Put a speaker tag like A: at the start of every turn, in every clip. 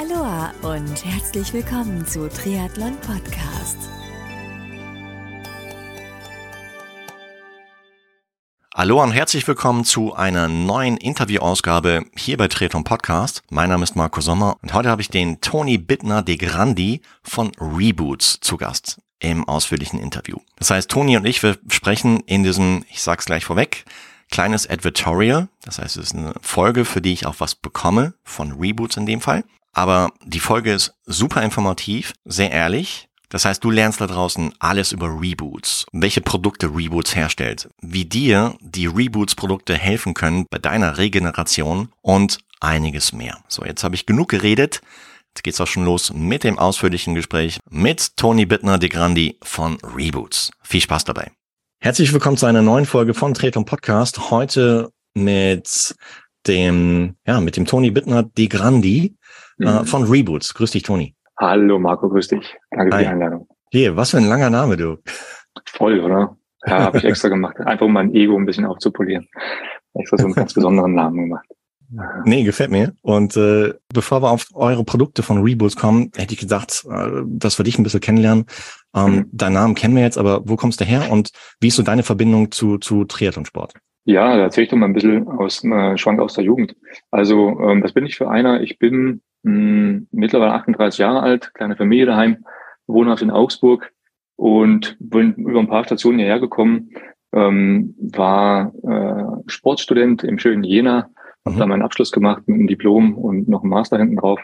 A: Aloha und herzlich willkommen zu Triathlon Podcast.
B: Hallo und herzlich willkommen zu einer neuen Interviewausgabe hier bei Triathlon Podcast. Mein Name ist Marco Sommer und heute habe ich den Toni Bittner de Grandi von Reboots zu Gast im ausführlichen Interview. Das heißt, Toni und ich, wir sprechen in diesem, ich sag's gleich vorweg, kleines Advertorial. Das heißt, es ist eine Folge, für die ich auch was bekomme, von Reboots in dem Fall. Aber die Folge ist super informativ, sehr ehrlich. Das heißt, du lernst da draußen alles über Reboots, welche Produkte Reboots herstellt, wie dir die Reboots Produkte helfen können bei deiner Regeneration und einiges mehr. So, jetzt habe ich genug geredet. Jetzt geht's auch schon los mit dem ausführlichen Gespräch mit Toni Bittner de Grandi von Reboots. Viel Spaß dabei. Herzlich willkommen zu einer neuen Folge von Tretung Podcast. Heute mit dem, ja, mit dem Toni Bittner de Grandi mhm. äh, von Reboots. Grüß dich, Toni.
C: Hallo, Marco, grüß dich. Danke Hi. für die Einladung.
B: Hier, was für ein langer Name, du.
C: Voll, oder? Ja, habe ich extra gemacht. Einfach um mein Ego ein bisschen aufzupolieren. Extra so einen ganz besonderen Namen gemacht.
B: Nee, gefällt mir. Und äh, bevor wir auf eure Produkte von Reboots kommen, hätte ich gesagt, äh, dass wir dich ein bisschen kennenlernen. Ähm, mhm. Deinen Namen kennen wir jetzt, aber wo kommst du her und wie ist so deine Verbindung zu, zu Triathlonsport?
C: Ja, da erzähle ich doch mal ein bisschen aus äh, Schwank aus der Jugend. Also, ähm, was bin ich für einer? Ich bin mh, hm, mittlerweile 38 Jahre alt, kleine Familie daheim, wohnhaft in Augsburg und bin über ein paar Stationen hierher gekommen, ähm, war äh, Sportstudent im schönen Jena, habe mhm. da meinen Abschluss gemacht mit einem Diplom und noch einem Master hinten drauf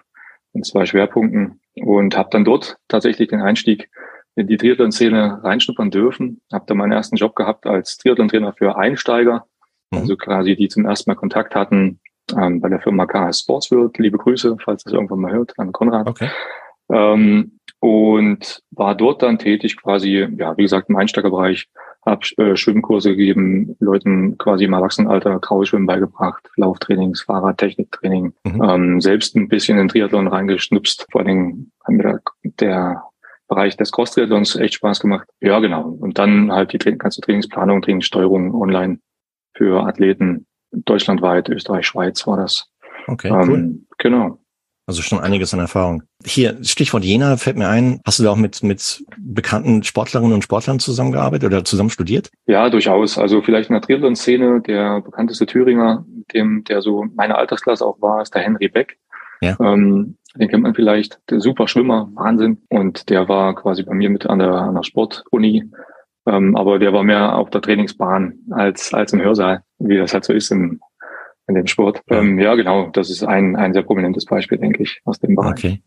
C: in zwei Schwerpunkten und habe dann dort tatsächlich den Einstieg in die Triathlon-Szene reinschnuppern dürfen. Habe da meinen ersten Job gehabt als Triathlon-Trainer für Einsteiger, mhm. also quasi die zum ersten Mal Kontakt hatten ähm, bei der Firma KS Sportsworld. Liebe Grüße, falls das irgendwann mal hört, an Konrad. Okay. Ähm, und war dort dann tätig quasi, ja, wie gesagt, im Einsteigerbereich, habe äh, Schwimmkurse gegeben, Leuten quasi im Erwachsenenalter Grauschwimmen beigebracht, Lauftrainings, Fahrradtechniktraining, mhm. ähm, selbst ein bisschen in Triathlon reingeschnupst. Vor allem hat mir der Bereich des Cross-Triathlons echt Spaß gemacht. Ja, genau. Und dann halt die ganze Trainingsplanung, Trainingssteuerung online für Athleten deutschlandweit, Österreich, Schweiz war das.
B: Okay, ähm, cool.
C: Genau.
B: Also schon einiges an Erfahrung. Hier, Stichwort Jena fällt mir ein. Hast du da auch mit, mit bekannten Sportlerinnen und Sportlern zusammengearbeitet oder zusammen studiert?
C: Ja, durchaus. Also vielleicht in der Triathlon-Szene, der bekannteste Thüringer, dem, der so meine Altersklasse auch war, ist der Henry Beck. Ja. Ähm, den kennt man vielleicht, der super Schwimmer, Wahnsinn. Und der war quasi bei mir mit an der, an der Sportuni. Ähm, aber der war mehr auf der Trainingsbahn als, als im Hörsaal, wie das halt so ist im, in dem Sport. Ja. Ähm, ja, genau, das ist ein, ein sehr prominentes Beispiel, denke ich, aus dem Bereich.
B: Okay.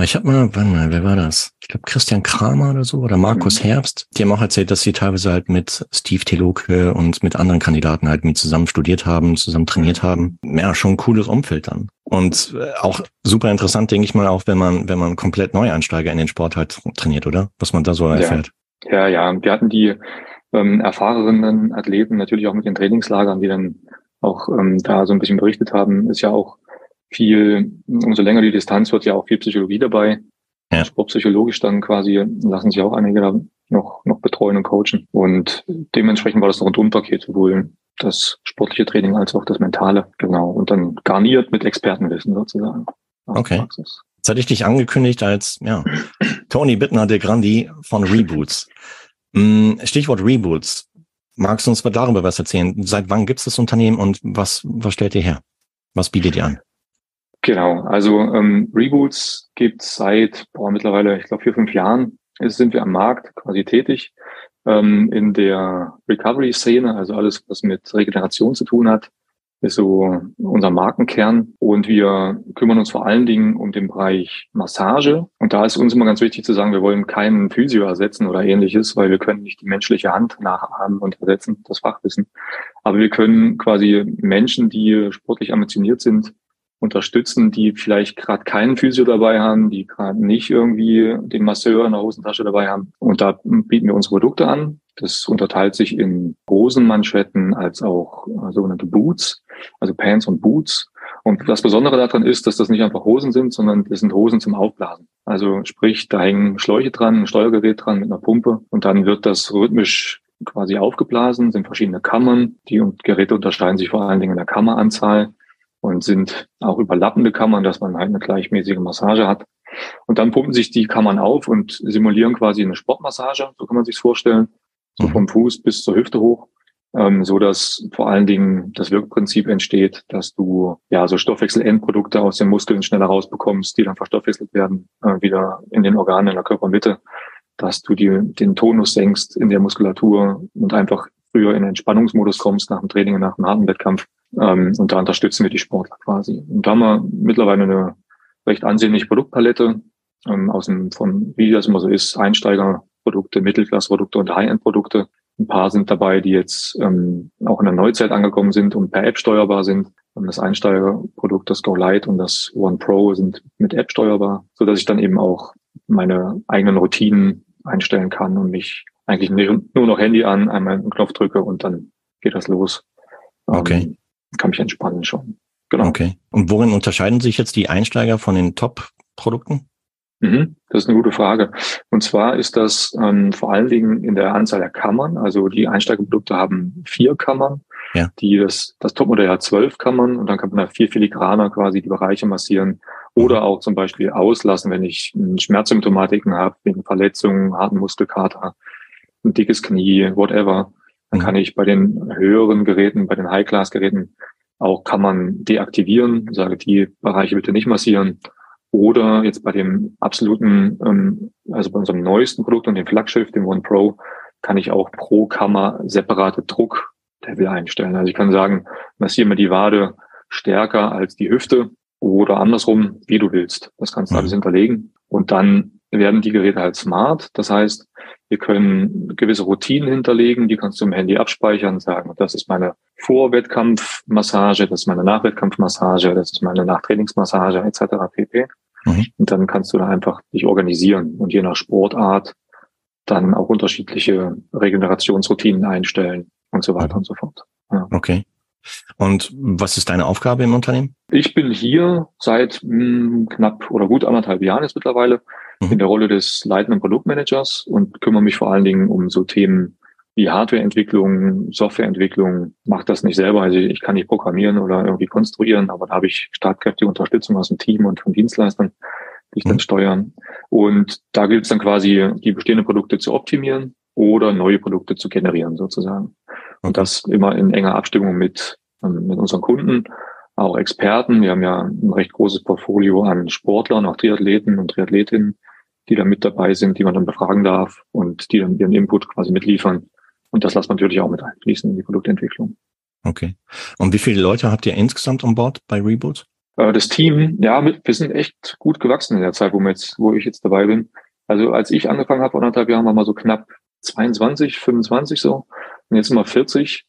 B: Ich habe mal, warte mal, wer war das? Ich glaube Christian Kramer oder so oder Markus mhm. Herbst. Die haben auch erzählt, dass sie teilweise halt mit Steve Teloke und mit anderen Kandidaten halt mit zusammen studiert haben, zusammen trainiert haben. Ja, schon ein cooles Umfeld dann. Und äh, auch super interessant, denke ich mal, auch wenn man, wenn man komplett Neueinsteiger in den Sport halt trainiert, oder? Was man da so erfährt.
C: Ja, ja, ja. wir hatten die ähm, erfahrenen Athleten natürlich auch mit den Trainingslagern, die dann auch ähm, da so ein bisschen berichtet haben, ist ja auch viel, umso länger die Distanz wird ja auch viel Psychologie dabei. Ja. Sportpsychologisch dann quasi lassen sich auch einige da noch, noch betreuen und coachen. Und dementsprechend war das noch ein Rundpaket, sowohl das sportliche Training als auch das mentale. Genau. Und dann garniert mit Expertenwissen sozusagen.
B: Okay. Praxis. Jetzt hatte ich dich angekündigt als, ja, Tony Bittner de Grandi von Reboots. Mm, Stichwort Reboots. Magst du uns mal darüber was erzählen? Seit wann gibt es das Unternehmen und was, was stellt ihr her? Was bietet ihr an?
C: Genau, also ähm, Reboots gibt seit boah, mittlerweile, ich glaube, vier, fünf Jahren Jetzt sind wir am Markt quasi tätig ähm, in der Recovery-Szene, also alles, was mit Regeneration zu tun hat, ist so unser Markenkern. Und wir kümmern uns vor allen Dingen um den Bereich Massage. Und da ist uns immer ganz wichtig zu sagen, wir wollen keinen Physio ersetzen oder ähnliches, weil wir können nicht die menschliche Hand nachahmen und ersetzen, das Fachwissen. Aber wir können quasi Menschen, die sportlich ambitioniert sind, unterstützen, die vielleicht gerade keinen Physio dabei haben, die gerade nicht irgendwie den Masseur in der Hosentasche dabei haben. Und da bieten wir unsere Produkte an. Das unterteilt sich in Hosenmanschetten als auch äh, sogenannte Boots, also Pants und Boots. Und das Besondere daran ist, dass das nicht einfach Hosen sind, sondern das sind Hosen zum Aufblasen. Also sprich, da hängen Schläuche dran, ein Steuergerät dran mit einer Pumpe und dann wird das rhythmisch quasi aufgeblasen, sind verschiedene Kammern. Die Geräte unterscheiden sich vor allen Dingen in der Kammeranzahl und sind auch überlappende Kammern, dass man halt eine gleichmäßige Massage hat. Und dann pumpen sich die Kammern auf und simulieren quasi eine Sportmassage, so kann man sich vorstellen, so vom Fuß bis zur Hüfte hoch, ähm, so dass vor allen Dingen das Wirkprinzip entsteht, dass du ja so Stoffwechselendprodukte aus den Muskeln schneller rausbekommst, die dann verstoffwechselt werden äh, wieder in den Organen in der Körpermitte, dass du die, den Tonus senkst in der Muskulatur und einfach früher in den Entspannungsmodus kommst nach dem Training, nach dem harten Wettkampf. Ähm, und da unterstützen wir die Sportler quasi. Und da haben wir mittlerweile eine recht ansehnliche Produktpalette ähm, aus dem, von, wie das immer so ist, Einsteigerprodukte, Mittelklassprodukte und High-End-Produkte. Ein paar sind dabei, die jetzt ähm, auch in der Neuzeit angekommen sind und per App steuerbar sind. Und das Einsteigerprodukt, das Go Lite und das One Pro sind mit App steuerbar, so dass ich dann eben auch meine eigenen Routinen einstellen kann und mich eigentlich nur noch Handy an, einmal einen Knopf drücke und dann geht das los.
B: Okay.
C: Kann mich entspannen schon.
B: Genau. Okay. Und worin unterscheiden sich jetzt die Einsteiger von den Top-Produkten?
C: Mhm, das ist eine gute Frage. Und zwar ist das ähm, vor allen Dingen in der Anzahl der Kammern. Also die Einsteigerprodukte haben vier Kammern. Ja. Die das, das Topmodell hat zwölf Kammern und dann kann man da vier filigraner quasi die Bereiche massieren oder mhm. auch zum Beispiel auslassen, wenn ich Schmerzsymptomatiken habe, wegen Verletzungen, harten Muskelkater, ein dickes Knie, whatever. Dann mhm. kann ich bei den höheren Geräten, bei den High-Class-Geräten auch kann man deaktivieren, sage die Bereiche bitte nicht massieren. Oder jetzt bei dem absoluten, ähm, also bei unserem neuesten Produkt und dem Flaggschiff, dem One Pro, kann ich auch pro Kammer separate Drucklevel einstellen. Also ich kann sagen, massiere mir die Wade stärker als die Hüfte oder andersrum, wie du willst. Das kannst du mhm. alles hinterlegen. Und dann werden die Geräte halt smart. Das heißt, wir können gewisse Routinen hinterlegen, die kannst du im Handy abspeichern, sagen, das ist meine Vorwettkampfmassage, das ist meine Nachwettkampfmassage, das ist meine Nachtrainingsmassage etc. pp. Mhm. Und dann kannst du da einfach dich organisieren und je nach Sportart dann auch unterschiedliche Regenerationsroutinen einstellen und so weiter mhm. und so fort.
B: Ja. Okay. Und was ist deine Aufgabe im Unternehmen?
C: Ich bin hier seit mh, hm, knapp oder gut anderthalb Jahren jetzt mittlerweile mhm. in der Rolle des leitenden Produktmanagers und kümmere mich vor allen Dingen um so Themen wie Hardwareentwicklung, Softwareentwicklung. Mache das nicht selber, also ich kann nicht programmieren oder irgendwie konstruieren, aber da habe ich startkräftige Unterstützung aus dem Team und von Dienstleistern, die ich mhm. dann steuern. Und da gilt es dann quasi, die bestehenden Produkte zu optimieren oder neue Produkte zu generieren sozusagen. Und das immer in enger Abstimmung mit, ähm, mit unseren Kunden, auch Experten. Wir haben ja ein recht großes Portfolio an Sportlern, auch Triathleten und Triathletinnen, die da mit dabei sind, die man dann befragen darf und die dann ihren Input quasi mitliefern. Und das lässt man natürlich auch mit einfließen in die Produktentwicklung.
B: Okay. Und wie viele Leute habt ihr insgesamt an Bord bei Reboot?
C: Äh, das Team, ja, wir sind echt gut gewachsen in der Zeit, wo, wir jetzt, wo ich jetzt dabei bin. Also als ich angefangen habe vor anderthalb Jahren, waren wir so knapp 22, 25 so. Und jetzt sind wir 40.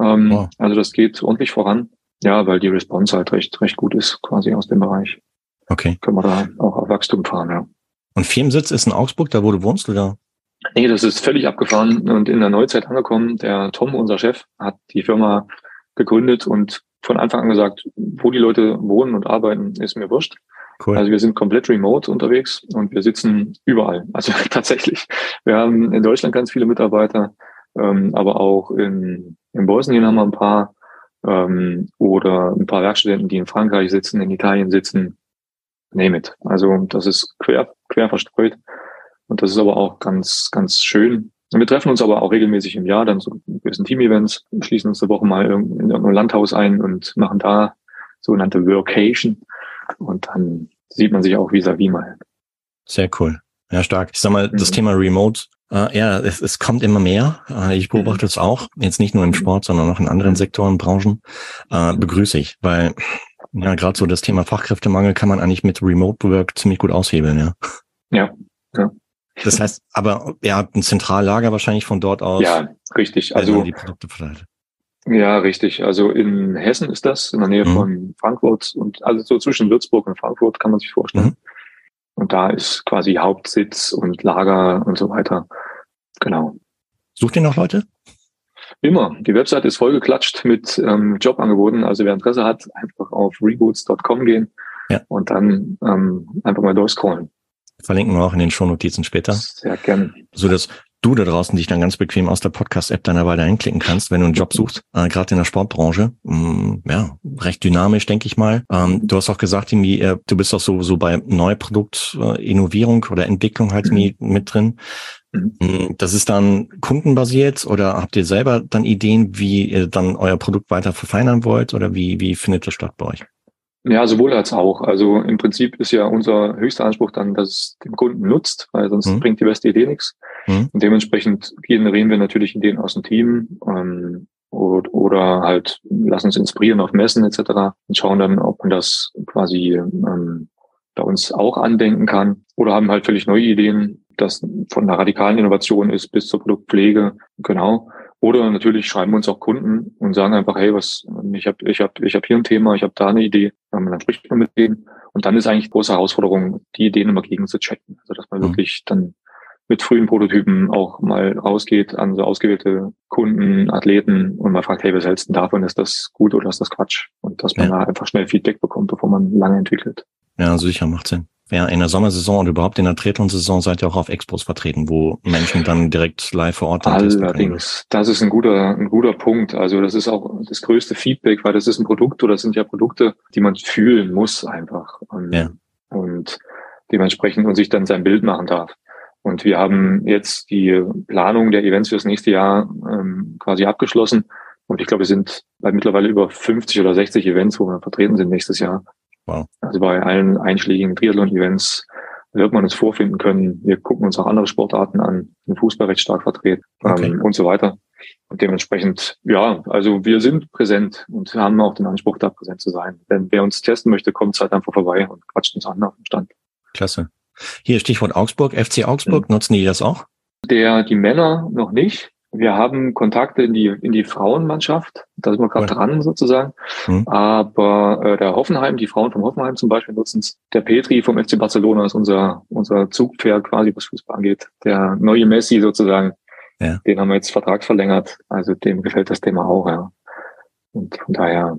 C: Ähm, wow. Also das geht ordentlich voran. Ja, weil die Response halt recht, recht gut ist, quasi aus dem Bereich.
B: Okay.
C: Können wir da auch auf Wachstum fahren, ja.
B: Und Firmensitz ist in Augsburg, da wo du wohnst, oder?
C: Nee, das ist völlig abgefahren und in der Neuzeit angekommen. Der Tom, unser Chef, hat die Firma gegründet und von Anfang an gesagt, wo die Leute wohnen und arbeiten, ist mir wurscht. Cool. Also wir sind komplett remote unterwegs und wir sitzen überall. Also tatsächlich. Wir haben in Deutschland ganz viele Mitarbeiter, ähm, aber auch in, in Bosnien haben wir ein paar ähm, oder ein paar Werkstudenten, die in Frankreich sitzen, in Italien sitzen. Name it. Also das ist quer, quer verstreut. Und das ist aber auch ganz, ganz schön. Und wir treffen uns aber auch regelmäßig im Jahr, dann so gewissen Team-Events, schließen uns eine Woche mal in irgendein Landhaus ein und machen da sogenannte Workation. Und dann sieht man sich auch vis-à-vis -vis mal.
B: Sehr cool. Ja, stark. Ich sag mal, mhm. das Thema Remote, äh, ja, es, es kommt immer mehr. Äh, ich beobachte mhm. es auch, jetzt nicht nur im mhm. Sport, sondern auch in anderen Sektoren, Branchen. Äh, begrüße ich, weil ja, gerade so das Thema Fachkräftemangel kann man eigentlich mit Remote Work ziemlich gut aushebeln, ja.
C: Ja, ja.
B: Das heißt, aber ihr habt ein Zentrallager wahrscheinlich von dort aus.
C: Ja, richtig. Also die Produkte verteilt. Ja, richtig. Also in Hessen ist das, in der Nähe mhm. von Frankfurt und also so zwischen Würzburg und Frankfurt kann man sich vorstellen. Mhm. Und da ist quasi Hauptsitz und Lager und so weiter. Genau.
B: Sucht ihr noch Leute?
C: Immer. Die Website ist vollgeklatscht mit ähm, Jobangeboten. Also wer Interesse hat, einfach auf reboots.com gehen ja. und dann ähm, einfach mal durchscrollen.
B: Verlinken wir auch in den Shownotizen später.
C: Sehr gerne.
B: So dass du da draußen dich dann ganz bequem aus der Podcast-App deiner Wahl einklicken kannst, wenn du einen Job suchst, äh, gerade in der Sportbranche. Mm, ja, recht dynamisch, denke ich mal. Ähm, du hast auch gesagt, irgendwie, äh, du bist auch so, so bei Neuproduktinnovierung äh, oder Entwicklung halt mhm. mit drin. Mhm. Das ist dann kundenbasiert oder habt ihr selber dann Ideen, wie ihr dann euer Produkt weiter verfeinern wollt oder wie, wie findet das statt bei euch?
C: Ja, sowohl als auch. Also im Prinzip ist ja unser höchster Anspruch dann, dass es dem Kunden nutzt, weil sonst mhm. bringt die beste Idee nichts. Mhm. Und dementsprechend generieren wir natürlich Ideen aus dem Team ähm, oder, oder halt lassen uns inspirieren auf Messen etc. und schauen dann, ob man das quasi ähm, bei uns auch andenken kann oder haben halt völlig neue Ideen, das von einer radikalen Innovation ist bis zur Produktpflege. Genau. Oder natürlich schreiben uns auch Kunden und sagen einfach, hey, was, ich habe ich hab, ich hab hier ein Thema, ich habe da eine Idee. Und dann spricht man mit denen. Und dann ist eigentlich große Herausforderung, die Ideen immer gegen zu checken. Also dass man mhm. wirklich dann mit frühen Prototypen auch mal rausgeht an so ausgewählte Kunden, Athleten und mal fragt, hey, was hältst du davon? Ist das gut oder ist das Quatsch? Und dass man ja. da einfach schnell Feedback bekommt, bevor man lange entwickelt.
B: Ja, sicher, macht Sinn ja, in der Sommersaison und überhaupt in der Triathlon-Saison seid ihr auch auf Expos vertreten, wo Menschen dann direkt live vor Ort
C: Allerdings, das ist ein guter, ein guter Punkt. Also das ist auch das größte Feedback, weil das ist ein Produkt oder das sind ja Produkte, die man fühlen muss einfach. Und, ja. und dementsprechend und sich dann sein Bild machen darf. Und wir haben jetzt die Planung der Events fürs nächste Jahr ähm, quasi abgeschlossen. Und ich glaube, wir sind bei mittlerweile über 50 oder 60 Events, wo wir vertreten sind nächstes Jahr. Wow. Also bei allen einschlägigen Triathlon-Events wird man uns vorfinden können. Wir gucken uns auch andere Sportarten an, den Fußball recht stark vertreten okay. ähm, und so weiter. Und dementsprechend, ja, also wir sind präsent und haben auch den Anspruch, da präsent zu sein. Wenn wer uns testen möchte, kommt halt einfach vorbei und quatscht uns an auf dem Stand.
B: Klasse. Hier Stichwort Augsburg, FC Augsburg, mhm. nutzen die das auch?
C: Der, die Männer noch nicht. Wir haben Kontakte in die, in die Frauenmannschaft. Da sind wir gerade dran sozusagen. Mhm. Aber äh, der Hoffenheim, die Frauen vom Hoffenheim zum Beispiel nutzen es. Der Petri vom FC Barcelona ist unser, unser Zugpferd quasi, was Fußball angeht. Der neue Messi sozusagen. Ja. Den haben wir jetzt vertragsverlängert. Also dem gefällt das Thema auch, ja. Und von daher,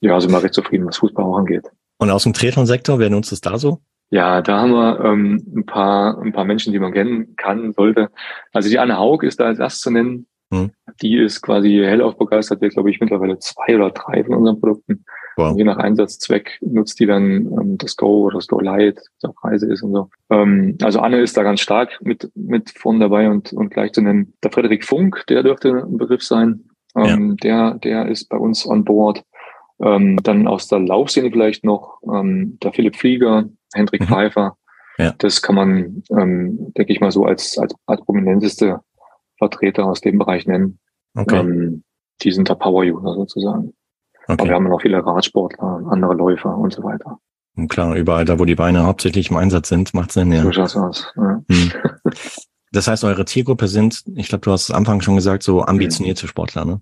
C: ja, sind wir recht zufrieden, was Fußball auch angeht.
B: Und aus dem Triathlon-Sektor, wer nutzt es da so?
C: Ja, da haben wir ähm, ein paar ein paar Menschen, die man kennen kann, sollte. Also die Anne Haug ist da als erstes zu nennen. Hm. Die ist quasi hellauf begeistert. Wir glaube ich mittlerweile zwei oder drei von unseren Produkten. Wow. Je nach Einsatzzweck nutzt die dann ähm, das Go oder das Go Light, das auf Reise ist und so. Ähm, also Anne ist da ganz stark mit mit vorn dabei und und gleich zu nennen. Der Frederik Funk, der dürfte ein Begriff sein. Ähm, ja. Der der ist bei uns on board. Ähm, dann aus der Laufszene vielleicht noch ähm, der Philipp Flieger, Hendrik mhm. Pfeiffer. Ja. Das kann man, ähm, denke ich mal, so als, als, als prominenteste Vertreter aus dem Bereich nennen. Okay. Ähm, die sind der Power-User sozusagen. Okay. Aber wir haben noch viele Radsportler, andere Läufer und so weiter.
B: Und klar, überall da, wo die Beine hauptsächlich im Einsatz sind, macht Sinn, ja. So schaut's aus. Ja. Hm. Das heißt, eure Zielgruppe sind, ich glaube, du hast es am Anfang schon gesagt, so ambitionierte Sportler, ne?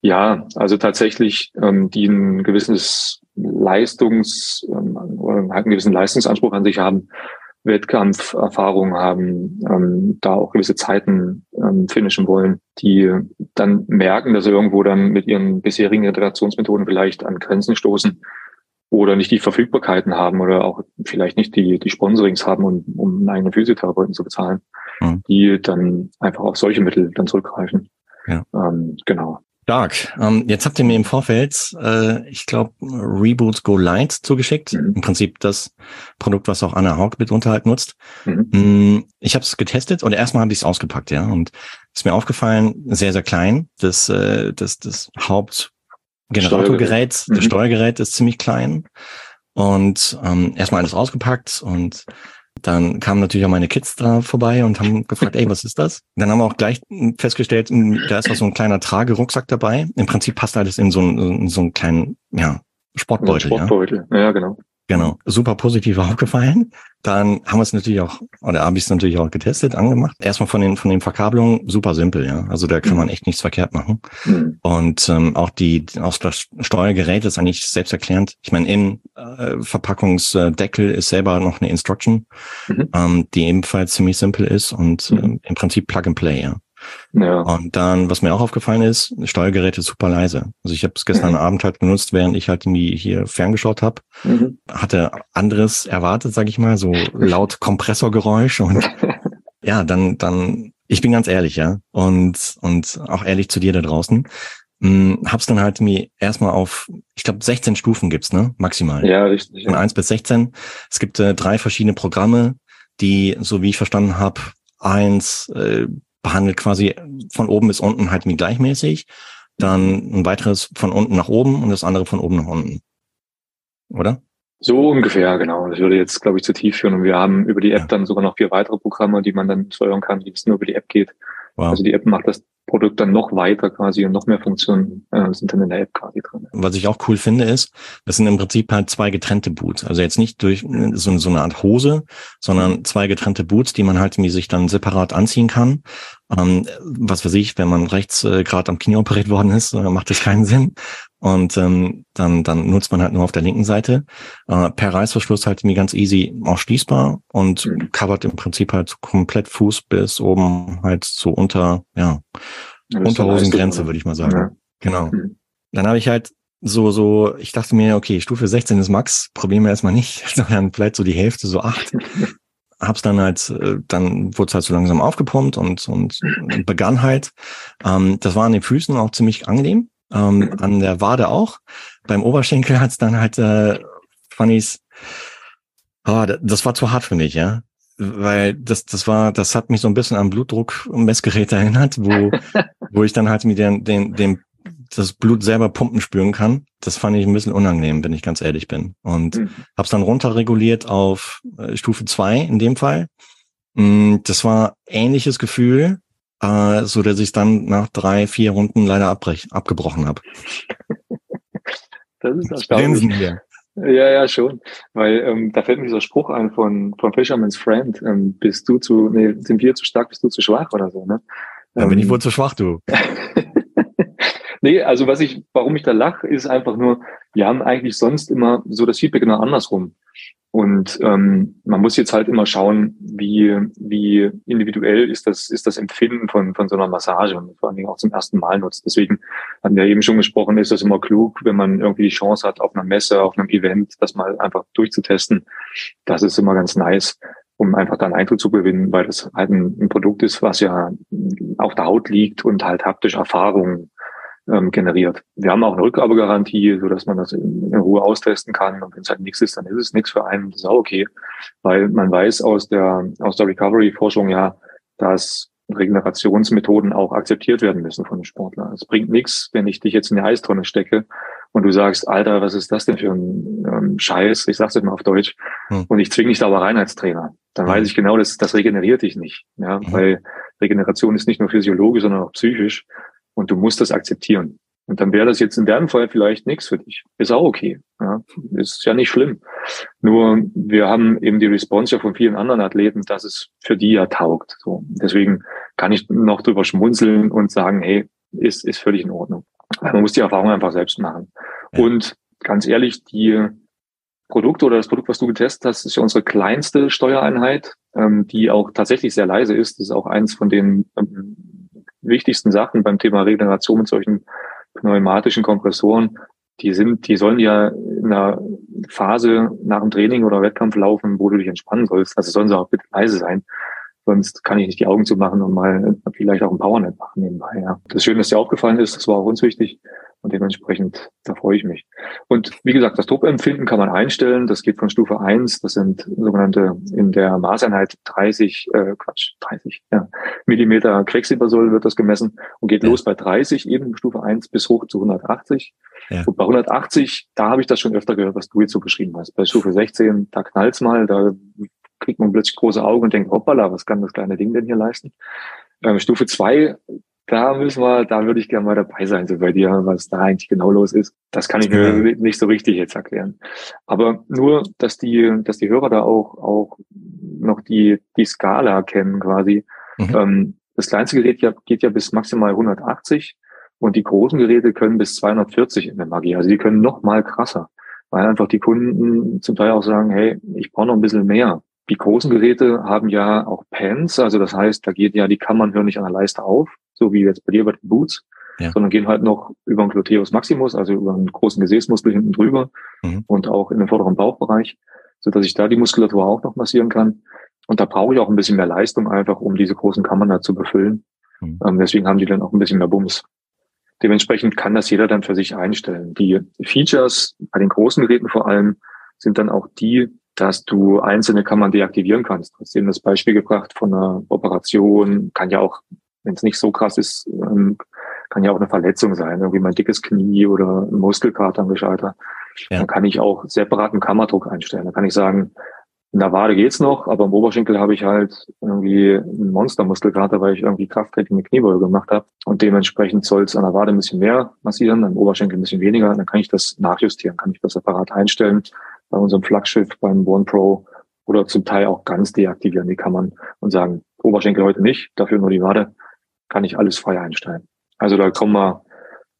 C: Ja, also tatsächlich, ähm, die ein gewisses Leistungs, ähm, oder einen gewissen Leistungsanspruch an sich haben, Wettkampferfahrung haben, ähm, da auch gewisse Zeiten ähm, finishen wollen, die dann merken, dass sie irgendwo dann mit ihren bisherigen Integrationsmethoden vielleicht an Grenzen stoßen oder nicht die Verfügbarkeiten haben oder auch vielleicht nicht die, die Sponsorings haben, um, um einen eigenen Physiotherapeuten zu bezahlen, mhm. die dann einfach auf solche Mittel dann zurückgreifen. Ja. Ähm, genau.
B: Stark. Ähm, jetzt habt ihr mir im Vorfeld, äh, ich glaube, Reboot Go Light zugeschickt. Mhm. Im Prinzip das Produkt, was auch Anna Haug mit unterhalt nutzt. Mhm. Mm, ich habe es getestet und erstmal habe ich es ausgepackt, ja. Und ist mir aufgefallen, sehr, sehr klein. Das, äh, das, das Hauptgeneratorgerät, mhm. das Steuergerät ist ziemlich klein. Und ähm, erstmal alles ausgepackt und dann kamen natürlich auch meine Kids da vorbei und haben gefragt, ey, was ist das? Dann haben wir auch gleich festgestellt, da ist auch so ein kleiner Tragerucksack dabei. Im Prinzip passt alles in so, einen, in so einen kleinen, ja, Sportbeutel. Sportbeutel, ja, ja genau. Genau, super positiv aufgefallen. Dann haben wir es natürlich auch, oder habe ich es natürlich auch getestet, angemacht. Erstmal von den von den Verkabelungen super simpel, ja. Also da kann man echt nichts verkehrt machen. Mhm. Und ähm, auch die auch das Steuergerät ist eigentlich selbsterklärend. Ich meine, im äh, Verpackungsdeckel ist selber noch eine Instruction, mhm. ähm, die ebenfalls ziemlich simpel ist und mhm. ähm, im Prinzip Plug and Play, ja. Ja. Und dann, was mir auch aufgefallen ist, Steuergerät ist super leise. Also ich habe es gestern mhm. Abend halt genutzt, während ich halt irgendwie hier ferngeschaut habe. Mhm. Hatte anderes erwartet, sag ich mal, so laut Kompressorgeräusch und ja, dann, dann ich bin ganz ehrlich, ja, und, und auch ehrlich zu dir da draußen. Hm, hab's dann halt mir erstmal auf, ich glaube, 16 Stufen gibt's, ne? Maximal.
C: Ja, richtig.
B: Von
C: Ja.
B: 1 bis 16. Es gibt äh, drei verschiedene Programme, die, so wie ich verstanden habe, eins äh, behandelt quasi von oben bis unten halt mir gleichmäßig. Dann ein weiteres von unten nach oben und das andere von oben nach unten. Oder?
C: So ungefähr, genau. Das würde jetzt, glaube ich, zu tief führen. Und wir haben über die App
B: Ja.
C: dann sogar noch vier weitere Programme, die man dann steuern kann, die es nur über die App geht.
B: Wow.
C: Also die App macht das Produkt dann noch weiter quasi und noch mehr Funktionen äh, sind dann in der App quasi drin.
B: Was ich auch cool finde, ist, das sind im Prinzip halt zwei getrennte Boots. Also jetzt nicht durch so, so eine Art Hose, sondern zwei getrennte Boots, die man halt irgendwie sich dann separat anziehen kann. Ähm, was weiß ich, wenn man rechts äh, gerade am Knie operiert worden ist, äh, macht das keinen Sinn. Und ähm, dann, dann nutzt man halt nur auf der linken Seite. Äh, per Reißverschluss halt irgendwie ganz easy auch schließbar und
C: Mhm.
B: covert im Prinzip halt komplett Fuß bis oben halt so unter, ja, Unterhosengrenze, würde ich mal sagen.
C: Ja.
B: Genau.
C: Mhm.
B: Dann habe ich halt so, so, ich dachte mir, okay, Stufe 16 ist Max, probieren wir erstmal nicht, sondern vielleicht so die Hälfte, so acht. Hab's dann halt, äh, dann wurde es halt so langsam aufgepumpt und, und begann halt. Ähm, das war an den Füßen auch ziemlich angenehm, ähm, an der Wade auch. Beim Oberschenkel hat's dann halt, äh, fand ich's, ah, da- das war zu hart für mich, ja. Weil das, das war, das hat mich so ein bisschen an Blutdruck-Messgerät erinnert, wo, wo ich dann halt mit den, den, den das Blut selber pumpen spüren kann. Das fand ich ein bisschen unangenehm, wenn ich ganz ehrlich bin. Und
C: Mhm.
B: hab's dann runterreguliert auf äh, Stufe zwei in dem Fall. Mm, Das war ähnliches Gefühl, äh, so dass ich dann nach drei, vier Runden leider abbrech, abgebrochen habe.
C: Das ist erstaunlich.
B: hier.
C: Ja, ja, schon. Weil ähm, da fällt mir dieser Spruch ein von, von Fisherman's Friend. Ähm, bist du zu, nee, sind wir zu stark, bist du zu schwach oder so, ne?
B: Da bin ich
C: Ähm,
B: wohl zu schwach, du.
C: nee, also was ich, warum ich da lache, ist einfach nur, wir haben eigentlich sonst immer so das Feedback genau andersrum. Und ähm, man muss jetzt halt immer schauen, wie, wie individuell ist das, ist das Empfinden von, von so einer Massage und vor allen Dingen auch zum ersten Mal nutzt. Deswegen hatten wir eben schon gesprochen, ist das immer klug, wenn man irgendwie die Chance hat, auf einer Messe, auf einem Event, das mal einfach durchzutesten. Das ist immer ganz nice, um einfach da einen Eindruck zu gewinnen, weil das halt ein, ein Produkt ist, was ja auf der Haut liegt und halt haptisch Erfahrungen ähm, generiert. Wir haben auch eine Rückgabegarantie, so dass man das in, in Ruhe austesten kann. Und wenn es halt nichts ist, dann ist es nichts für einen. Das ist auch okay, weil man weiß aus der aus der Recovery-Forschung ja, dass Regenerationsmethoden auch akzeptiert werden müssen von den Sportlern. Es bringt nichts, wenn ich dich jetzt in die Eistonne stecke und du sagst, Alter, was ist das denn für ein ähm, Scheiß? Ich sag's jetzt mal auf Deutsch.
B: Hm.
C: Und ich zwinge dich da aber rein als Trainer. Dann
B: Mhm.
C: weiß ich genau, das, das regeneriert dich nicht. Ja,
B: Mhm.
C: weil Regeneration ist nicht nur physiologisch, sondern auch psychisch. Und du musst das akzeptieren. Und dann wäre das jetzt in deinem Fall vielleicht nichts für dich. Ist auch okay. Ja, ist ja nicht schlimm. Nur wir haben eben die Response ja von vielen anderen Athleten, dass es für die ja taugt. So. Deswegen kann ich noch drüber schmunzeln und sagen, hey, ist, ist völlig in Ordnung. Man muss die Erfahrung einfach selbst machen. Und ganz ehrlich, die Produkte oder das Produkt, was du getestet hast, ist ja unsere kleinste Steuereinheit, ähm, die auch tatsächlich sehr leise ist. Das ist auch eins von den ähm, wichtigsten Sachen beim Thema Regeneration mit solchen pneumatischen Kompressoren. Die sind, die sollen ja in einer Phase nach dem Training oder Wettkampf laufen, wo du dich entspannen sollst. Also sollen sie auch bitte leise sein. Sonst kann ich nicht die Augen zumachen und mal vielleicht auch ein Powernap machen nebenbei. Ja. Das ist schön, dass dir aufgefallen ist. Das war auch uns wichtig. Und dementsprechend, da freue ich mich. Und wie gesagt, das Druckempfinden kann man einstellen. Das geht von Stufe 1. Das sind sogenannte in der Maßeinheit 30, äh, Quatsch, 30, ja, Millimeter Quecksilbersäule wird das gemessen und geht
B: Ja.
C: los bei 30, eben Stufe 1 bis hoch zu 180.
B: Ja.
C: Und bei 180, da habe ich das schon öfter gehört, was du jetzt so beschrieben hast. Bei Stufe 16, da knallt's mal, da kriegt man plötzlich große Augen und denkt, hoppala, was kann das kleine Ding denn hier leisten? Ähm, Stufe 2, da müssen wir, da würde ich gerne mal dabei sein, so bei dir, was da eigentlich genau los ist. Das kann ich mir
B: Ja.
C: nicht so richtig jetzt erklären. Aber nur, dass die, dass die Hörer da auch, auch noch die, die Skala kennen quasi.
B: Mhm.
C: Ähm, das kleinste Gerät ja, geht ja bis maximal 180 und die großen Geräte können bis 240 in der Magie. Also die können noch mal krasser, weil einfach die Kunden zum Teil auch sagen, hey, ich brauche noch ein bisschen mehr. Die großen Geräte haben ja auch Pants, also das heißt, da geht ja die Kammernhörer nicht an der Leiste auf, so wie jetzt bei dir bei den Boots,
B: Ja.
C: sondern gehen halt noch über den Gluteus Maximus, also über einen großen Gesäßmuskel hinten drüber
B: Mhm.
C: und auch in den vorderen Bauchbereich, so dass ich da die Muskulatur auch noch massieren kann. Und da brauche ich auch ein bisschen mehr Leistung einfach, um diese großen Kammern da zu befüllen. Mhm. Ähm, deswegen haben die dann auch ein bisschen mehr Bums. Dementsprechend kann das jeder dann für sich einstellen. Die Features bei den großen Geräten vor allem sind dann auch die, dass du einzelne Kammern deaktivieren kannst. Du hast eben das Beispiel gebracht von einer Operation, kann ja auch, wenn es nicht so krass ist, ähm, kann ja auch eine Verletzung sein, irgendwie mein dickes Knie oder ein Muskelkater am Gescheiter. Ja. Dann kann ich auch separaten Kammerdruck einstellen. Da kann ich sagen, in der Wade geht's noch, aber im Oberschenkel habe ich halt irgendwie einen Monstermuskelkater, weil ich irgendwie Krafttraining mit Kniebeuge gemacht habe. Und dementsprechend soll es an der Wade ein bisschen mehr massieren, am Oberschenkel ein bisschen weniger. Dann kann ich das nachjustieren, kann ich das separat einstellen bei unserem Flaggschiff, beim One Pro oder zum Teil auch ganz deaktivieren, die kann man und sagen, Oberschenkel heute nicht, dafür nur die Wade, kann ich alles frei einstellen. Also da kommen wir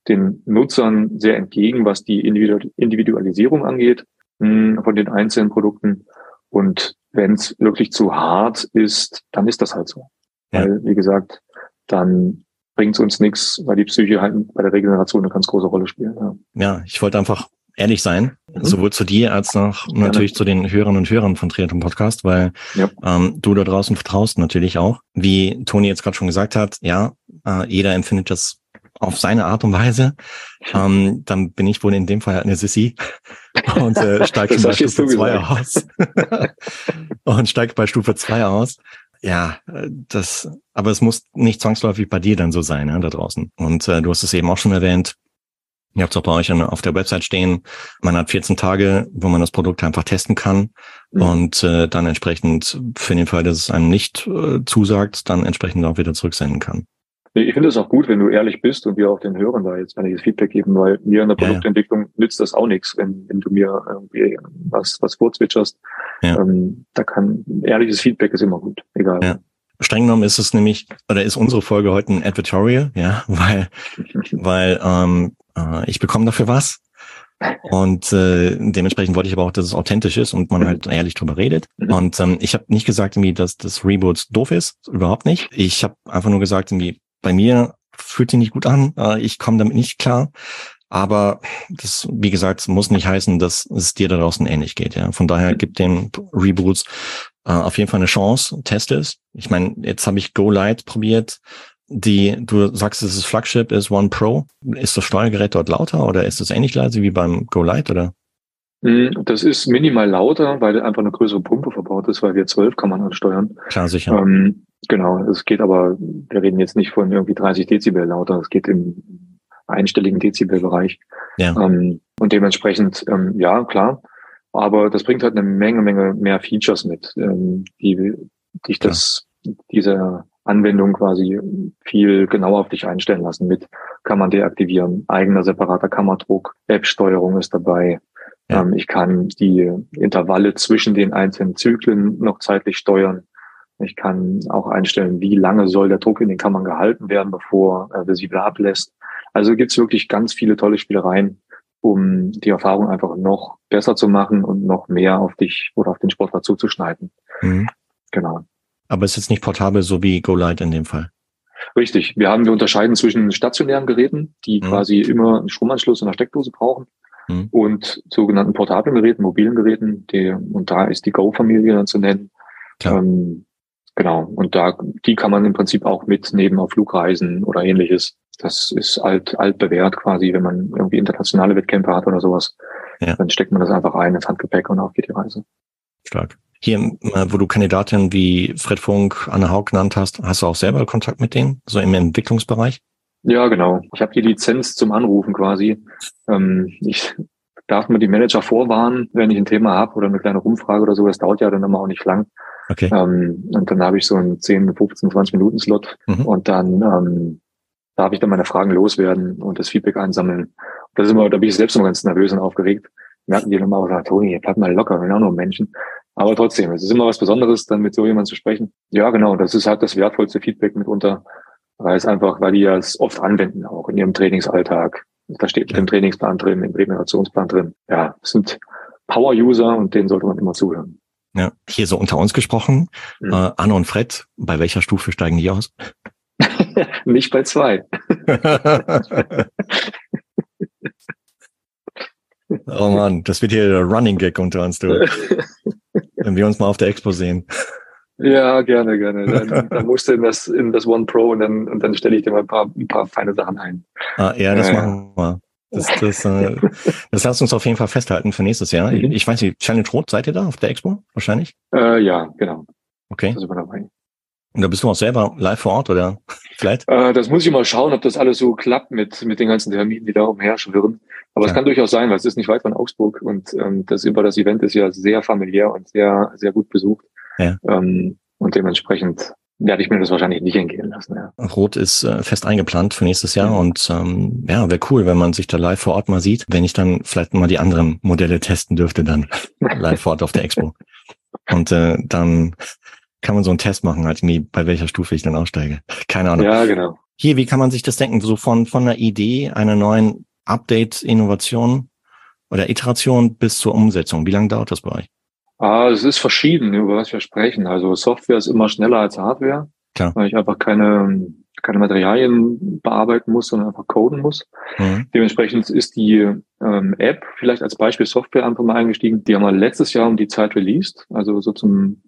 C: den Nutzern sehr entgegen, was die Individualisierung angeht hm, von den einzelnen Produkten. Und wenn es wirklich zu hart ist, dann ist das halt so. Ja. Weil, wie gesagt, dann bringt es uns nichts, weil die Psyche halt bei der Regeneration eine ganz große Rolle spielt.
B: Ja, ja ich wollte einfach ehrlich sein, mhm. sowohl zu dir als auch Gerne. natürlich zu den Hörern und Hörern von Triathlon Podcast, weil ja. ähm, du da draußen vertraust natürlich auch. Wie Toni jetzt gerade schon gesagt hat, ja, äh, jeder empfindet das auf seine Art und Weise, ähm, dann bin ich wohl in dem Fall eine Sissi und äh, steige bei Stufe 2 aus. und steige bei Stufe 2 aus. Ja, das, aber es muss nicht zwangsläufig bei dir dann so sein, ja, da draußen. Und äh, du hast es eben auch schon erwähnt, Ihr habt es auch bei euch auf der Website stehen. Man hat 14 Tage, wo man das Produkt einfach testen kann mhm. und äh, dann entsprechend für den Fall, dass es einem nicht äh, zusagt, dann entsprechend auch wieder zurücksenden kann.
C: Ich finde es auch gut, wenn du ehrlich bist und wir auch den Hörern da jetzt ehrliches Feedback geben, weil mir in der Produktentwicklung ja, ja. nützt das auch nichts, wenn, wenn du mir irgendwie was, was vorzwitscherst. Ja. Ähm, da kann ehrliches Feedback ist immer gut, egal. Ja.
B: Streng genommen ist es nämlich, oder ist unsere Folge heute ein Advertorial, ja, weil, weil ähm, äh, ich bekomme dafür was. Und äh, dementsprechend wollte ich aber auch, dass es authentisch ist und man halt ehrlich drüber redet. Mhm. Und ähm, ich habe nicht gesagt, irgendwie, dass das Reboot doof ist, überhaupt nicht. Ich habe einfach nur gesagt, irgendwie, bei mir fühlt sich nicht gut an, äh, ich komme damit nicht klar. Aber das, wie gesagt, muss nicht heißen, dass es dir da draußen ähnlich geht. Ja, von daher gibt den Reboots äh, auf jeden Fall eine Chance. Test es. Ich meine, jetzt habe ich Go Light probiert. Die, du sagst, es ist Flagship, ist One Pro. Ist das Steuergerät dort lauter oder ist es ähnlich leise wie beim Go Light oder?
C: Mm, das ist minimal lauter, weil einfach eine größere Pumpe verbaut ist, weil wir zwölf kann man ansteuern.
B: Klar, sicher.
C: Ähm, genau, es geht aber, wir reden jetzt nicht von irgendwie 30 Dezibel lauter, es geht im einstelligen Dezibelbereich. Ja. Ähm, und dementsprechend, ähm, ja, klar. Aber das bringt halt eine Menge, Menge mehr Features mit, ähm, die dich das, diese Anwendung quasi viel genauer auf dich einstellen lassen mit kann man deaktivieren, eigener separater Kammerdruck, App-Steuerung ist dabei. Ja. Ähm, ich kann die Intervalle zwischen den einzelnen Zyklen noch zeitlich steuern. Ich kann auch einstellen, wie lange soll der Druck in den Kammern gehalten werden, bevor er visibel ablässt. Also gibt es wirklich ganz viele tolle Spielereien, um die Erfahrung einfach noch besser zu machen und noch mehr auf dich oder auf den Sportler zuzuschneiden. Mhm.
B: Genau. Aber es ist nicht portabel, so wie GoLight in dem Fall.
C: Richtig. Wir haben, wir unterscheiden zwischen stationären Geräten, die mhm. quasi immer einen Stromanschluss und eine Steckdose brauchen, mhm. und sogenannten portablen Geräten, mobilen Geräten, die, und da ist die Go-Familie dann zu nennen. Ähm, genau. Und da, die kann man im Prinzip auch mitnehmen auf Flugreisen oder ähnliches. Das ist alt, alt bewährt quasi, wenn man irgendwie internationale Wettkämpfe hat oder sowas. Ja. Dann steckt man das einfach ein ins Handgepäck und auf geht die Reise.
B: Stark. Hier, äh, wo du Kandidatinnen wie Fred Funk, Anne Haug genannt hast, hast du auch selber Kontakt mit denen, so im Entwicklungsbereich?
C: Ja, genau. Ich habe die Lizenz zum Anrufen quasi. Ähm, ich darf mir die Manager vorwarnen, wenn ich ein Thema habe oder eine kleine Rumfrage oder so. Das dauert ja dann immer auch nicht lang. Okay. Ähm, und dann habe ich so einen 10, 15, 20 Minuten Slot mhm. und dann ähm, darf ich dann meine Fragen loswerden und das Feedback einsammeln. Das ist immer, da bin ich selbst immer ganz nervös und aufgeregt. Merken die dann mal, sagt, Toni, bleib mal locker, wir sind auch nur Menschen. Aber trotzdem, es ist immer was Besonderes, dann mit so jemandem zu sprechen. Ja, genau, das ist halt das wertvollste Feedback mitunter, weil es einfach, weil die ja es oft anwenden, auch in ihrem Trainingsalltag. Da steht ja. im Trainingsplan drin, im Regenerationsplan drin. Ja, es sind Power-User und denen sollte man immer zuhören.
B: Ja, hier so unter uns gesprochen. Mhm. Äh, Anne und Fred, bei welcher Stufe steigen die aus?
C: Nicht bei zwei.
B: oh man, das wird hier der Running Gag unter uns, du. Wenn wir uns mal auf der Expo sehen.
C: Ja, gerne, gerne. Dann, dann musst du in das, in das One Pro und dann, und dann stelle ich dir mal ein paar, ein paar feine Sachen ein.
B: Ah, ja, das äh, machen wir. Das, das, äh, das lasst uns auf jeden Fall festhalten für nächstes Jahr. Mhm. Ich weiß nicht, Challenge Rot, seid ihr da auf der Expo? Wahrscheinlich?
C: Äh, ja, genau.
B: Okay. Da sind wir dabei. Und da bist du auch selber live vor Ort oder vielleicht?
C: Äh, das muss ich mal schauen, ob das alles so klappt mit, mit den ganzen Terminen, die da umherschwirren. Aber es ja. kann durchaus sein, weil es ist nicht weit von Augsburg und ähm, das über das Event ist ja sehr familiär und sehr, sehr gut besucht. Ja. Ähm, und dementsprechend werde ich mir das wahrscheinlich nicht entgehen lassen. Ja.
B: Rot ist äh, fest eingeplant für nächstes Jahr mhm. und ähm, ja, wäre cool, wenn man sich da live vor Ort mal sieht. Wenn ich dann vielleicht mal die anderen Modelle testen dürfte, dann live vor Ort auf der Expo. Und äh, dann kann man so einen Test machen, halt irgendwie, bei welcher Stufe ich dann aussteige. Keine Ahnung.
C: Ja, genau.
B: Hier, wie kann man sich das denken? So von, von einer Idee, einer neuen Update, Innovation oder Iteration bis zur Umsetzung. Wie lange dauert das bei euch?
C: Ah, es ist verschieden, über was wir sprechen. Also Software ist immer schneller als Hardware, Klar. weil ich einfach keine, keine Materialien bearbeiten muss, sondern einfach coden muss. Mhm. Dementsprechend ist die ähm, App vielleicht als Beispiel Software einfach mal eingestiegen. Die haben wir letztes Jahr um die Zeit released, also so zum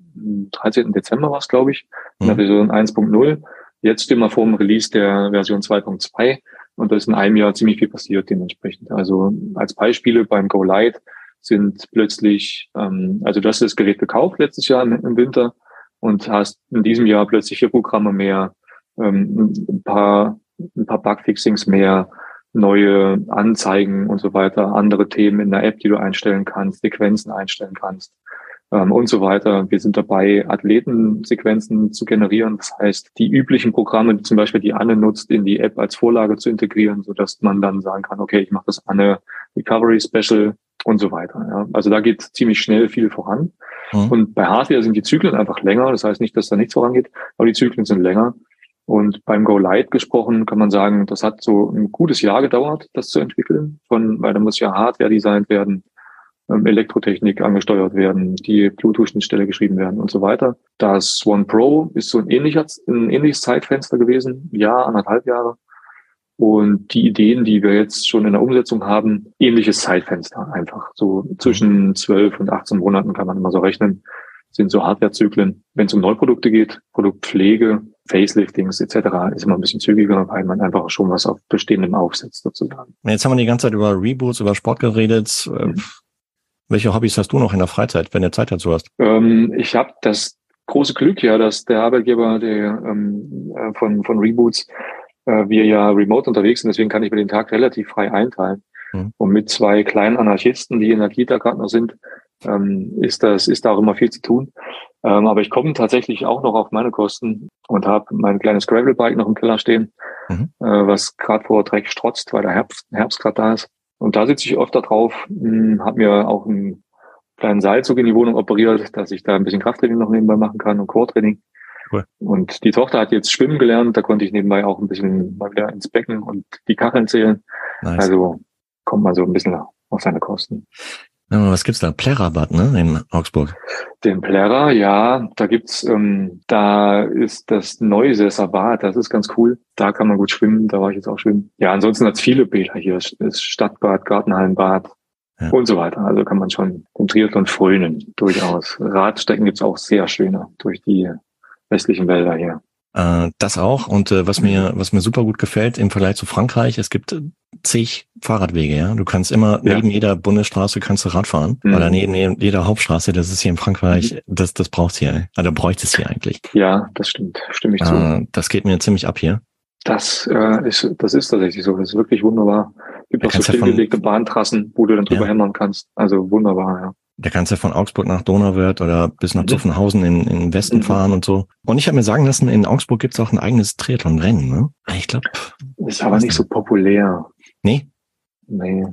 C: 13. Dezember war es, glaube ich, in der mhm. Version 1.0. Jetzt stehen wir vor dem Release der Version 2.2 und da ist in einem Jahr ziemlich viel passiert dementsprechend. Also als Beispiele beim Go Light sind plötzlich, ähm, also du hast das Gerät gekauft letztes Jahr im, im Winter und hast in diesem Jahr plötzlich vier Programme mehr, ähm, ein paar, ein paar Bugfixings mehr, neue Anzeigen und so weiter, andere Themen in der App, die du einstellen kannst, Sequenzen einstellen kannst ähm, und so weiter. Wir sind dabei, Athletensequenzen zu generieren. Das heißt, die üblichen Programme, zum Beispiel die Anne nutzt, in die App als Vorlage zu integrieren, so dass man dann sagen kann, okay, ich mache das Anne Recovery Special und so weiter. Ja. Also da geht ziemlich schnell viel voran. Mhm. Und bei Hardware sind die Zyklen einfach länger. Das heißt nicht, dass da nichts vorangeht, aber die Zyklen sind länger. Und beim Go Light gesprochen kann man sagen, das hat so ein gutes Jahr gedauert, das zu entwickeln, von, weil da muss ja Hardware designt werden, ähm, Elektrotechnik angesteuert werden, die Bluetooth-Schnittstelle geschrieben werden und so weiter. Das One Pro ist so ein, ähnlicher, ein ähnliches Zeitfenster gewesen, Jahr, anderthalb Jahre. Und die Ideen, die wir jetzt schon in der Umsetzung haben, ähnliches Zeitfenster einfach. So zwischen zwölf und 18 Monaten kann man immer so rechnen, sind so Hardwarezyklen. Wenn es um Neuprodukte geht, Produktpflege, Faceliftings etc., ist immer ein bisschen zügiger, weil man einfach schon was auf Bestehendem aufsetzt sozusagen.
B: Jetzt haben wir die ganze Zeit über Reboots, über Sport geredet. Mhm. Welche Hobbys hast du noch in der Freizeit, wenn du Zeit dazu hast?
C: Ähm, ich habe das große Glück ja, dass der Arbeitgeber der, ähm, äh, von, von Reboots äh, wir ja remote unterwegs sind, deswegen kann ich mir den Tag relativ frei einteilen. Mhm. Und mit zwei kleinen Anarchisten, die in der Kita gerade noch sind, ähm, ist das ist da auch immer viel zu tun. Ähm, aber ich komme tatsächlich auch noch auf meine Kosten und habe mein kleines Gravelbike noch im Keller stehen, mhm. äh, was gerade vor Dreck strotzt, weil der Herbst, Herbst gerade da ist. Und da sitze ich öfter drauf, hm, habe mir auch einen kleinen Seilzug in die Wohnung operiert, dass ich da ein bisschen Krafttraining noch nebenbei machen kann und Core-Training. Cool. Und die Tochter hat jetzt schwimmen gelernt, da konnte ich nebenbei auch ein bisschen mal wieder ins Becken und die Kacheln zählen. Nice. Also kommt man so ein bisschen auf seine Kosten.
B: Was gibt's da? Plärrerbad, ne? In Augsburg.
C: Den Plärrer, ja, da gibt's, ähm, da ist das Neusesser Bad, das ist ganz cool. Da kann man gut schwimmen, da war ich jetzt auch schwimmen. Ja, ansonsten hat's viele Bäder hier. Das Stadtbad, Gartenhallenbad ja. und so weiter. Also kann man schon den Triathlon frönen, durchaus. Radstecken gibt's auch sehr schöne durch die westlichen Wälder hier.
B: Äh, das auch. Und äh, was mir, was mir super gut gefällt im Vergleich zu Frankreich, es gibt zig Fahrradwege, ja. Du kannst immer ja. neben jeder Bundesstraße kannst du Rad fahren. Mhm. Oder neben, jeder Hauptstraße. Das ist hier in Frankreich, mhm. das, das braucht's hier. Also bräuchte es hier eigentlich.
C: Ja, das stimmt. Stimme ich zu.
B: Äh, das geht mir ziemlich ab hier.
C: Das äh, ist, das ist tatsächlich so. Das ist wirklich wunderbar. Es gibt auch so stillgelegte Bahntrassen, wo du dann drüber ja. hämmern kannst. Also wunderbar, ja.
B: Der kannst ja von Augsburg nach Donauwörth oder bis nach. Zuffenhausen in, in Westen mhm. fahren und so. Und ich habe mir sagen lassen, in Augsburg gibt's auch ein eigenes Triathlon-Rennen, ne? Ich glaube.
C: Ist aber nicht so populär.
B: Nee?
C: Nee.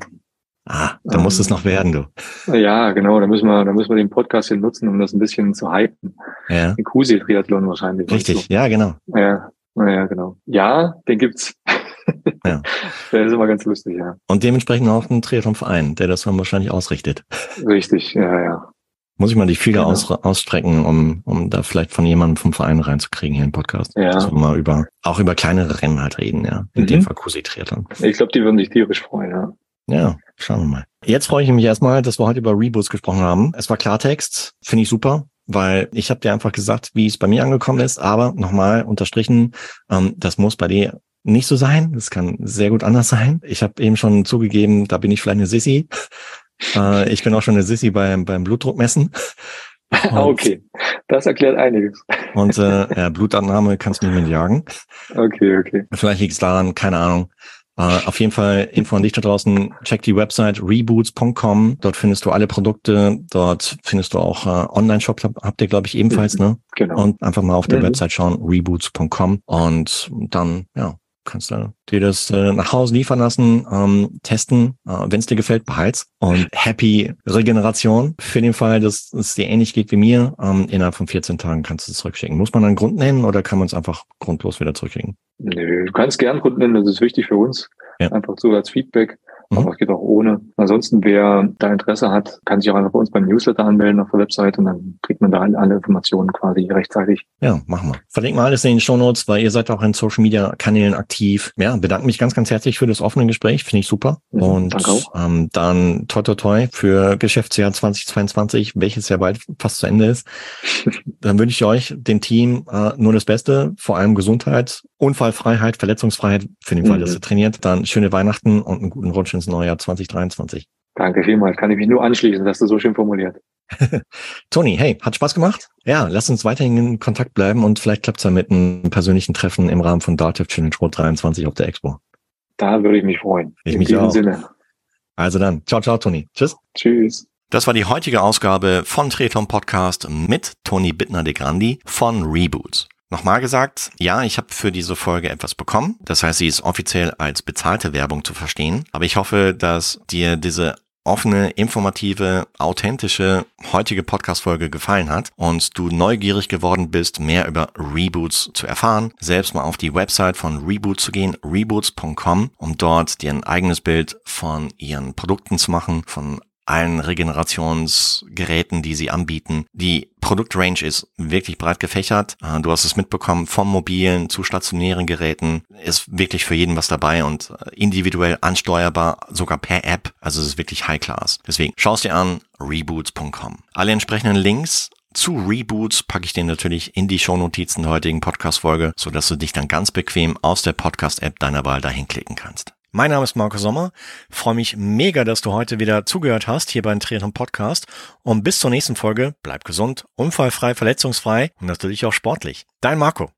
B: Ah, da muss es noch werden, du.
C: Ja, genau. Da müssen wir, da müssen wir den Podcast hier nutzen, um das ein bisschen zu hypen. Ja. Den Kusi-Triathlon wahrscheinlich.
B: Richtig, so. ja, genau.
C: Ja, ja, genau. Ja, den gibt's. Ja. Der ist immer ganz lustig, ja.
B: Und dementsprechend auch ein Triathlon-Verein, der das dann wahrscheinlich ausrichtet.
C: Richtig, ja, ja.
B: Muss ich mal die Fühler genau. aus, ausstrecken, um, um da vielleicht von jemandem vom Verein reinzukriegen hier im Podcast. Ja. Dass wir mal über, auch über kleinere Rennen halt reden, ja. In mhm. dem Fall Kusi Triathlon.
C: Ich glaube, die würden sich tierisch freuen, ja.
B: Ja, schauen wir mal. Jetzt freue ich mich erstmal, dass wir heute über Reboots gesprochen haben. Es war Klartext, finde ich super weil ich habe dir einfach gesagt, wie es bei mir angekommen ist, aber nochmal unterstrichen, ähm, das muss bei dir nicht so sein. Das kann sehr gut anders sein. Ich habe eben schon zugegeben, da bin ich vielleicht eine Sissi. Äh, ich bin auch schon eine Sissi beim, beim Blutdruckmessen.
C: Und, okay, das erklärt einiges.
B: Und äh, ja, Blutannahme kannst du nicht mehr jagen.
C: Okay, okay.
B: Vielleicht liegt es daran, keine Ahnung. Uh, auf jeden Fall Info an dich da draußen. Check die Website reboots.com. Dort findest du alle Produkte. Dort findest du auch uh, Online-Shop, habt ihr, glaube ich, ebenfalls, mhm. ne? Genau. Und einfach mal auf der mhm. Website schauen, reboots.com. Und dann, ja, kannst du dir das äh, nach Hause liefern lassen, ähm, testen, äh, wenn es dir gefällt, behalt's. Und Happy Regeneration für den Fall, dass es dir ähnlich geht wie mir. Ähm, innerhalb von 14 Tagen kannst du es zurückschicken. Muss man einen Grund nennen oder kann man es einfach grundlos wieder zurückschicken?
C: Nö, du kannst gern Grund nennen, das ist wichtig für uns. Ja. Einfach so als Feedback. Mhm. Aber es geht auch ohne. Ansonsten, wer da Interesse hat, kann sich auch einfach bei uns beim Newsletter anmelden auf der Website und dann kriegt man da alle Informationen quasi rechtzeitig.
B: Ja, machen wir. Verlinken wir alles in den Show Notes, weil ihr seid auch in Social Media Kanälen aktiv. Ja, bedanke mich ganz, ganz herzlich für das offene Gespräch. Finde ich super. Mhm, und ähm, dann toi toi toi für Geschäftsjahr 2022, welches ja bald fast zu Ende ist. dann wünsche ich euch, dem Team, äh, nur das Beste, vor allem Gesundheit, Unfallfreiheit, Verletzungsfreiheit, für den Fall, mhm. dass ihr trainiert. Dann schöne Weihnachten und einen guten Rutsch ins neue Jahr 2023.
C: Danke vielmals. Kann ich mich nur anschließen, dass du so schön formuliert.
B: Toni, hey, hat Spaß gemacht? Ja, lass uns weiterhin in Kontakt bleiben und vielleicht klappt es ja mit einem persönlichen Treffen im Rahmen von Dativ Challenge Road 23 auf der Expo.
C: Da würde ich mich freuen.
B: Ich in mich diesem auch. Sinne. Also dann, ciao, ciao, Toni. Tschüss.
C: Tschüss.
B: Das war die heutige Ausgabe von Treton Podcast mit Toni Bittner de Grandi von Reboots. Nochmal gesagt, ja, ich habe für diese Folge etwas bekommen. Das heißt, sie ist offiziell als bezahlte Werbung zu verstehen. Aber ich hoffe, dass dir diese offene, informative, authentische heutige Podcast-Folge gefallen hat und du neugierig geworden bist, mehr über Reboots zu erfahren, selbst mal auf die Website von Reboot zu gehen, reboots.com, um dort dir ein eigenes Bild von ihren Produkten zu machen, von allen Regenerationsgeräten, die sie anbieten. Die Produktrange ist wirklich breit gefächert. Äh, du hast es mitbekommen, vom mobilen zu stationären Geräten ist wirklich für jeden was dabei und äh, individuell ansteuerbar, sogar per App. Also es ist wirklich High Class. Deswegen schaust dir an reboots.com. Alle entsprechenden Links zu Reboots packe ich dir natürlich in die Shownotizen der heutigen Podcast-Folge, sodass du dich dann ganz bequem aus der Podcast-App deiner Wahl dahin klicken kannst. Mein Name ist Marco Sommer. Freue mich mega, dass du heute wieder zugehört hast hier beim Triathlon Podcast. Und bis zur nächsten Folge bleib gesund, unfallfrei, verletzungsfrei und natürlich auch sportlich. Dein Marco.